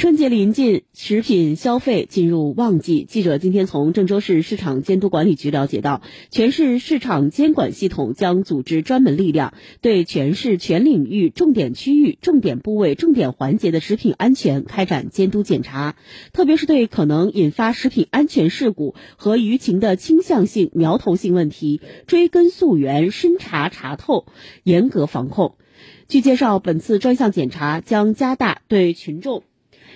春节临近，食品消费进入旺季。记者今天从郑州市市场监督管理局了解到，全市市场监管系统将组织专门力量，对全市全领域、重点区域、重点部位、重点环节的食品安全开展监督检查，特别是对可能引发食品安全事故和舆情的倾向性、苗头性问题，追根溯源、深查查透，严格防控。据介绍，本次专项检查将加大对群众。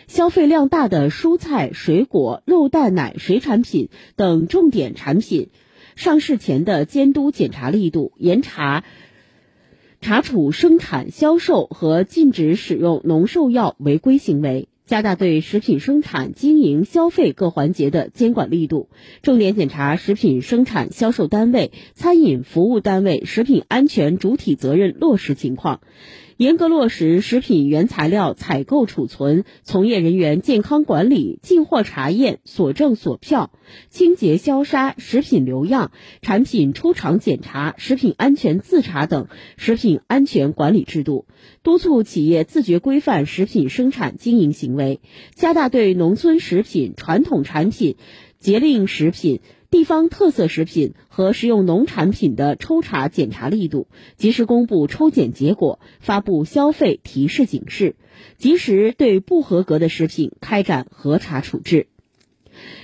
消费量大的蔬菜、水果、肉蛋奶、水产品等重点产品上市前的监督检查力度，严查查处生产、销售和禁止使用农兽药违规行为。加大对食品生产、经营、消费各环节的监管力度，重点检查食品生产销售单位、餐饮服务单位食品安全主体责任落实情况，严格落实食品原材料采购、储存、从业人员健康管理、进货查验、所证所票、清洁消杀、食品留样、产品出厂检查、食品安全自查等食品安全管理制度，督促企业自觉规范食品生产经营行。为加大对农村食品、传统产品、节令食品、地方特色食品和食用农产品的抽查检查力度，及时公布抽检结果，发布消费提示警示，及时对不合格的食品开展核查处置。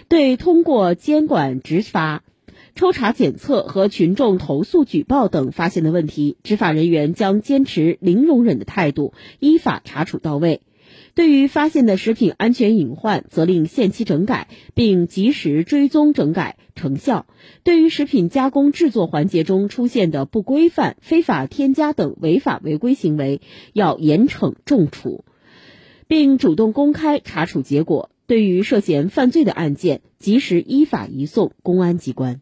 对通过监管执法、抽查检测和群众投诉举报等发现的问题，执法人员将坚持零容忍的态度，依法查处到位。对于发现的食品安全隐患，责令限期整改，并及时追踪整改成效；对于食品加工制作环节中出现的不规范、非法添加等违法违规行为，要严惩重处，并主动公开查处结果。对于涉嫌犯罪的案件，及时依法移送公安机关。